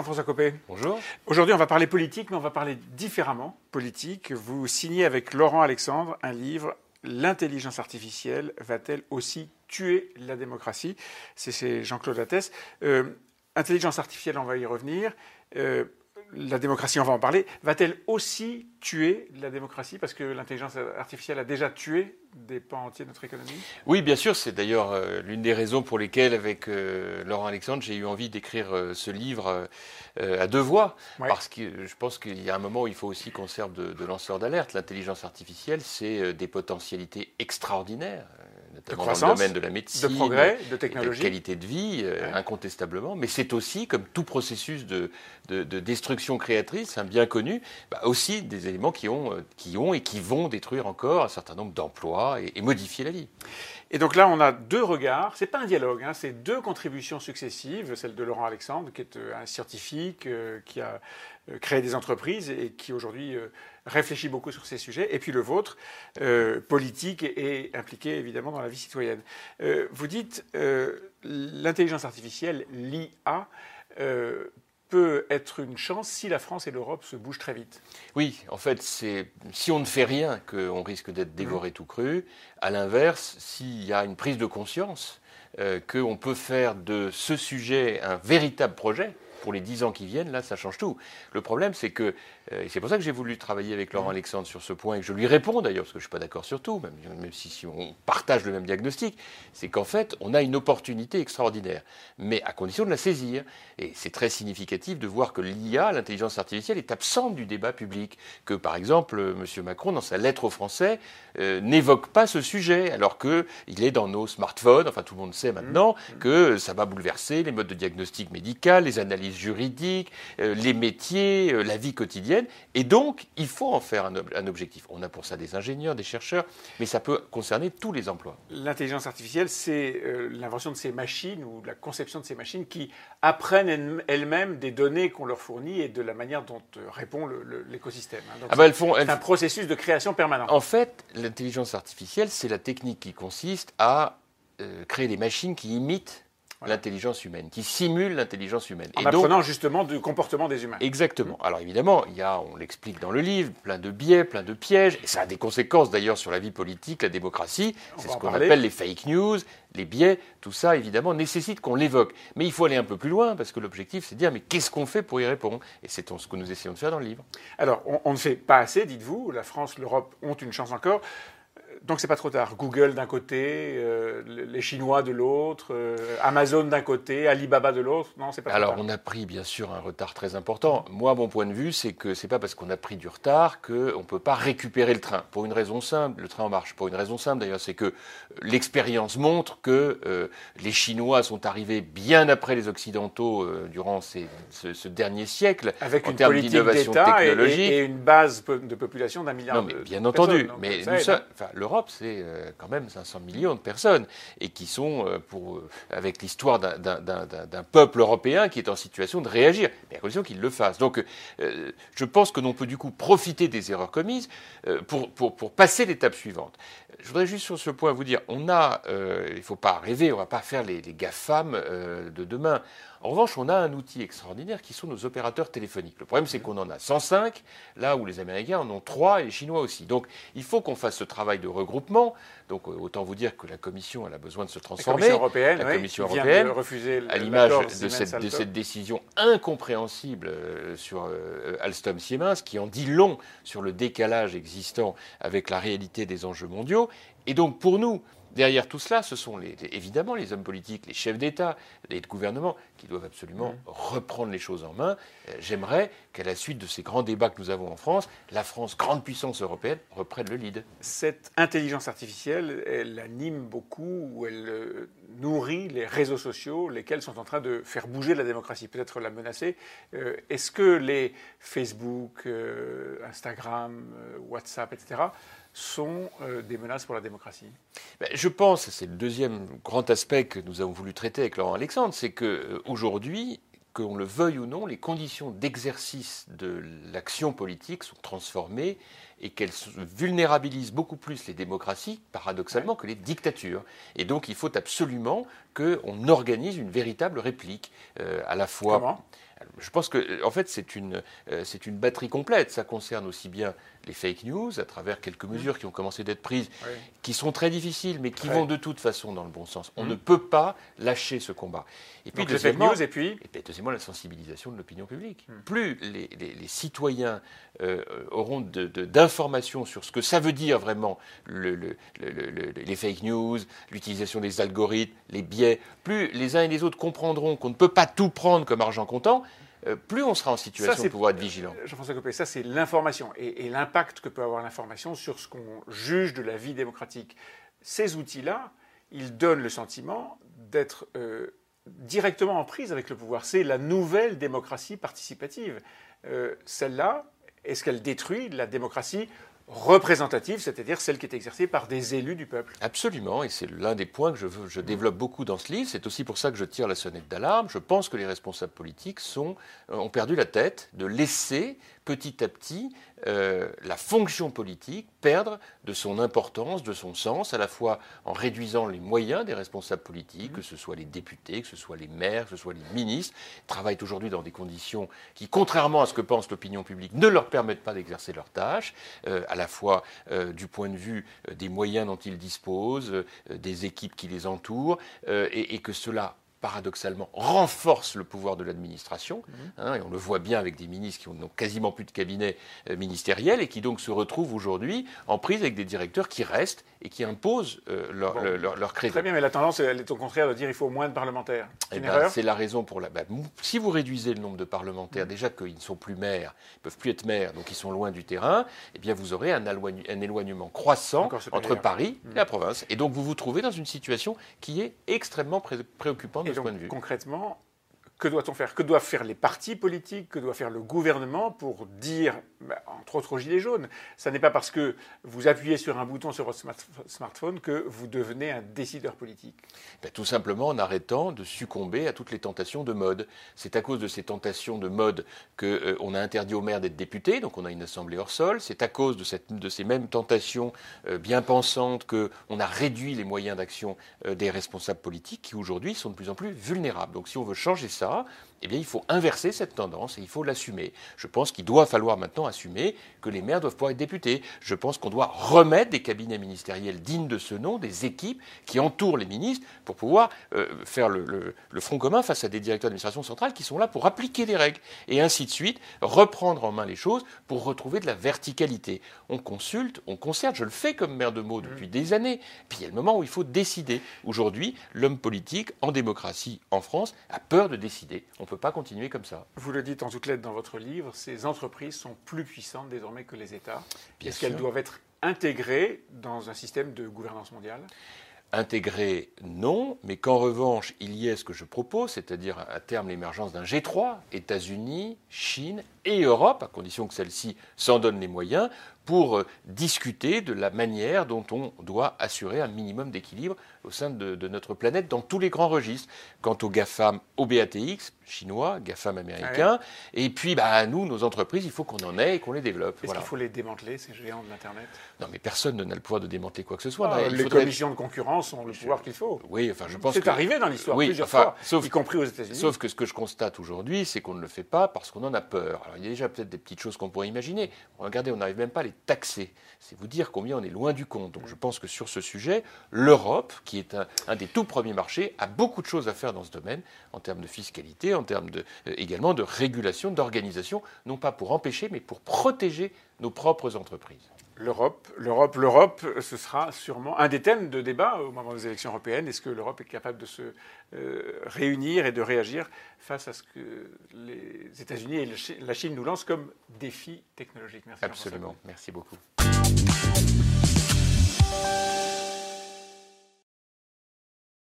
Jean-François Copé. Bonjour. Aujourd'hui, on va parler politique, mais on va parler différemment politique. Vous signez avec Laurent Alexandre un livre L'intelligence artificielle va-t-elle aussi tuer la démocratie? C'est Jean-Claude Lattès. Euh, intelligence artificielle, on va y revenir. Euh, la démocratie, on va en parler, va-t-elle aussi tuer la démocratie parce que l'intelligence artificielle a déjà tué des pans entiers de notre économie? Oui, bien sûr. C'est d'ailleurs euh, l'une des raisons pour lesquelles, avec euh, Laurent Alexandre, j'ai eu envie d'écrire euh, ce livre à deux voix. Parce que je pense qu'il y a un moment où il faut aussi qu'on serve de, de lanceur d'alerte. L'intelligence artificielle, c'est des potentialités extraordinaires notamment dans le domaine de la médecine, de progrès, de technologie, de qualité de vie, euh, incontestablement. Mais c'est aussi, comme tout processus de, de, destruction créatrice, un bien connu, bah aussi des éléments qui ont, euh, qui ont et qui vont détruire encore un certain nombre d'emplois et, modifier la vie. Et donc là, on a deux regards. C'est pas un dialogue, hein, c'est deux contributions successives. Celle de Laurent Alexandre, qui est euh, un scientifique, qui a créé des entreprises et qui aujourd'hui réfléchit beaucoup sur ces sujets, et puis le vôtre, euh, politique et, impliqué évidemment dans la vie citoyenne. Euh, vous dites euh, l'intelligence artificielle, l'IA, peut être une chance si la France et l'Europe se bougent très vite. Oui, en fait, c'est si on ne fait rien qu'on risque d'être dévoré mmh. tout cru. À l'inverse, s'il y a une prise de conscience qu'on peut faire de ce sujet un véritable projet, pour les dix ans qui viennent, là, ça change tout. Le problème, c'est que, euh, et c'est pour ça que j'ai voulu travailler avec Laurent mmh. Alexandre sur ce point, et que je lui réponds d'ailleurs, parce que je ne suis pas d'accord sur tout, même, même si, si, on partage le même diagnostic, c'est qu'en fait, on a une opportunité extraordinaire, mais à condition de la saisir. Et c'est très significatif de voir que l'IA, l'intelligence artificielle, est absente du débat public, que par exemple, M. Macron, dans sa lettre aux Français, euh, n'évoque pas ce sujet, alors qu'il est dans nos smartphones, enfin tout le monde sait maintenant, mmh. que ça va bouleverser les modes de diagnostic médical, les analyses juridiques, euh, les métiers, euh, la vie quotidienne. Et donc, il faut en faire un, objectif. On a pour ça des ingénieurs, des chercheurs, mais ça peut concerner tous les emplois. L'intelligence artificielle, c'est euh, l'invention de ces machines ou la conception de ces machines qui apprennent elles-mêmes des données qu'on leur fournit et de la manière dont répond l'écosystème. Hein. Ah bah, c'est un processus de création permanent. En fait, l'intelligence artificielle, c'est la technique qui consiste à créer des machines qui imitent l'intelligence humaine, qui simule l'intelligence humaine. En et apprenant justement du comportement des humains. Exactement. Alors évidemment, il y a, on l'explique dans le livre, plein de biais, plein de pièges, et ça a des conséquences d'ailleurs sur la vie politique, la démocratie. C'est ce qu'on appelle les fake news, les biais, tout ça évidemment nécessite qu'on l'évoque. Mais il faut aller un peu plus loin, parce que l'objectif c'est de dire mais qu'est-ce qu'on fait pour y répondre? Et c'est ce que nous essayons de faire dans le livre. Alors on, on ne fait pas assez, dites-vous, la France, l'Europe ont une chance encore donc c'est pas trop tard. Google d'un côté, euh, les Chinois de l'autre, euh, Amazon d'un côté, Alibaba de l'autre. Non, c'est pas Alors, trop tard. on a pris bien sûr un retard très important. Moi, mon point de vue, c'est que c'est pas parce qu'on a pris du retard qu'on peut pas récupérer le train. Pour une raison simple, le train en marche. Pour une raison simple d'ailleurs, c'est que l'expérience montre que euh, les Chinois sont arrivés bien après les Occidentaux durant ce, dernier siècle avec en une termes d'innovation technologique et, une base de population d'un milliard. Non, mais bien entendu. mais nous, ça, enfin, l'Europe, c'est euh, quand même 500 millions de personnes, et qui sont, euh, euh, avec l'histoire d'un peuple européen qui est en situation de réagir, mais à condition qu'il le fasse. Donc je pense que l'on peut du coup profiter des erreurs commises pour passer l'étape suivante. Je voudrais juste sur ce point vous dire, on a, il ne faut pas rêver, on ne va pas faire les, les GAFAM de demain. En revanche, on a un outil extraordinaire qui sont nos opérateurs téléphoniques. Le problème, c'est qu'on en a 105, là où les Américains en ont 3 et les Chinois aussi. Donc, il faut qu'on fasse ce travail de regroupement. Donc, euh, autant vous dire que la Commission, elle a besoin de se transformer. La Commission européenne, la Commission européenne refuser à l'image de cette, de cette, décision incompréhensible euh, sur euh, Alstom Siemens, qui en dit long sur le décalage existant avec la réalité des enjeux mondiaux. Et donc, pour nous, Derrière tout cela, ce sont évidemment les hommes politiques, les chefs d'État et de gouvernement qui doivent absolument reprendre les choses en main. Euh, j'aimerais qu'à la suite de ces grands débats que nous avons en France, la France, grande puissance européenne, reprenne le lead. Cette intelligence artificielle, elle anime beaucoup, ou elle euh, nourrit les réseaux sociaux, lesquels sont en train de faire bouger la démocratie, peut-être la menacer. Euh, est-ce que les Facebook, Instagram, WhatsApp, etc., sont euh, des menaces pour la démocratie. Ben, Je pense, c'est le deuxième grand aspect que nous avons voulu traiter avec Laurent Alexandre, c'est qu'aujourd'hui, euh, qu'on le veuille ou non, les conditions d'exercice de l'action politique sont transformées et qu'elle vulnérabilise beaucoup plus les démocraties, paradoxalement, que les dictatures. Et donc il faut absolument qu'on organise une véritable réplique, euh, à la fois... Comment? Je pense que, en fait, c'est une, euh, c'est une batterie complète. Ça concerne aussi bien les fake news, à travers quelques mmh. mesures qui ont commencé d'être prises, qui sont très difficiles, mais qui vont de toute façon dans le bon sens. On mmh. ne peut pas lâcher ce combat. Et puis, deuxièmement, news, et puis et deuxièmement, la sensibilisation de l'opinion publique. Mmh. Plus les, les, citoyens euh, auront d'informations sur ce que ça veut dire vraiment le, le, les fake news, l'utilisation des algorithmes, les biais, plus les uns et les autres comprendront qu'on ne peut pas tout prendre comme argent comptant, euh, plus on sera en situation de pouvoir être vigilant. Euh, Jean-François Copé, ça c'est l'information et, l'impact que peut avoir l'information sur ce qu'on juge de la vie démocratique. Ces outils-là, ils donnent le sentiment d'être euh, directement en prise avec le pouvoir. C'est la nouvelle démocratie participative. Celle-là, est-ce qu'elle détruit la démocratie représentative, c'est-à-dire celle qui est exercée par des élus du peuple. Absolument, et c'est l'un des points que je, développe beaucoup dans ce livre. C'est aussi pour ça que je tire la sonnette d'alarme. Je pense que les responsables politiques euh, ont perdu la tête de laisser petit à petit euh, la fonction politique perdre de son importance, de son sens, à la fois en réduisant les moyens des responsables politiques, que ce soit les députés, que ce soit les maires, que ce soit les ministres, travaillent aujourd'hui dans des conditions qui, contrairement à ce que pense l'opinion publique, ne leur permettent pas d'exercer leurs tâches, euh, à la fois euh, du point de vue des moyens dont ils disposent, des équipes qui les entourent, et, et que cela paradoxalement, renforce le pouvoir de l'administration. Mhm. Hein, et on le voit bien avec des ministres qui n'ont quasiment plus de cabinet euh, ministériel et qui donc se retrouvent aujourd'hui en prise avec des directeurs qui restent et qui imposent euh, leur, leur, crédit. Très bien, mais la tendance, elle est au contraire de dire qu'il faut moins de parlementaires. C'est eh ben, la raison pour la. Bah, si vous réduisez le nombre de parlementaires, mhm. déjà qu'ils ne sont plus maires, ils ne peuvent plus être maires, donc ils sont loin du terrain, eh bien vous aurez un, un éloignement croissant entre Paris et la province. Et donc vous vous trouvez dans une situation qui est extrêmement préoccupante Concrètement, que doit-on faire? Que doivent faire les partis politiques? Que doit faire le gouvernement pour dire, bah, entre autres aux Gilets jaunes, ça n'est pas parce que vous appuyez sur un bouton sur votre smartphone que vous devenez un décideur politique ben, Tout simplement en arrêtant de succomber à toutes les tentations de mode. C'est à cause de ces tentations de mode qu'on euh, a interdit aux maires d'être députés, donc on a une assemblée hors sol. C'est à cause de, ces mêmes tentations euh, bien pensantes qu'on a réduit les moyens d'action euh, des responsables politiques qui aujourd'hui sont de plus en plus vulnérables. Donc si on veut changer ça, 있습니다. Eh bien, il faut inverser cette tendance et il faut l'assumer. Je pense qu'il doit falloir maintenant assumer que les maires doivent pouvoir être députés. Je pense qu'on doit remettre des cabinets ministériels dignes de ce nom, des équipes qui entourent les ministres pour pouvoir euh, faire le, front commun face à des directeurs d'administration centrale qui sont là pour appliquer les règles et ainsi de suite, reprendre en main les choses pour retrouver de la verticalité. On consulte, on concerte, je le fais comme maire de Meaux depuis des années. Puis il y a le moment où il faut décider. Aujourd'hui, l'homme politique en démocratie en France a peur de décider peut pas continuer comme ça. Vous le dites en toutes lettres dans votre livre, ces entreprises sont plus puissantes désormais que les États. Est-ce qu'elles doivent être intégrées dans un système de gouvernance mondiale? Intégrées, non, mais qu'en revanche, il y ait ce que je propose, c'est-à-dire à terme l'émergence d'un G3, États-Unis, Chine et Europe, à condition que celle-ci s'en donne les moyens, pour euh, discuter de la manière dont on doit assurer un minimum d'équilibre au sein de, notre planète dans tous les grands registres. Quant aux GAFAM, au BATX, chinois, GAFAM américains, ah et puis bah, nous, nos entreprises, il faut qu'on en ait et qu'on les développe. Est-ce qu'il faut les démanteler, ces géants de l'Internet? Non, mais personne n'a le pouvoir de démanteler quoi que ce soit. Ah, les commissions de concurrence ont le pouvoir qu'il faut. Oui, enfin je pense C'est arrivé dans l'histoire plusieurs fois, sauf, y compris aux États-Unis. Sauf que ce que je constate aujourd'hui, c'est qu'on ne le fait pas parce qu'on en a peur. Alors il y a déjà peut-être des petites choses qu'on pourrait imaginer. Regardez, on n'arrive même pas à les taxer. C'est vous dire combien on est loin du compte. Donc je pense que sur ce sujet, l'Europe, qui est un, des tout premiers marchés, a beaucoup de choses à faire dans ce domaine, en termes de fiscalité, en termes euh, également de régulation, d'organisation, non pas pour empêcher, mais pour protéger nos propres entreprises. L'Europe, l'Europe, l'Europe, ce sera sûrement un des thèmes de débat au moment des élections européennes. Est-ce que l'Europe est capable de se euh, réunir et de réagir face à ce que les États-Unis et la Chine nous lancent comme défi technologique? Merci. Absolument. Merci beaucoup.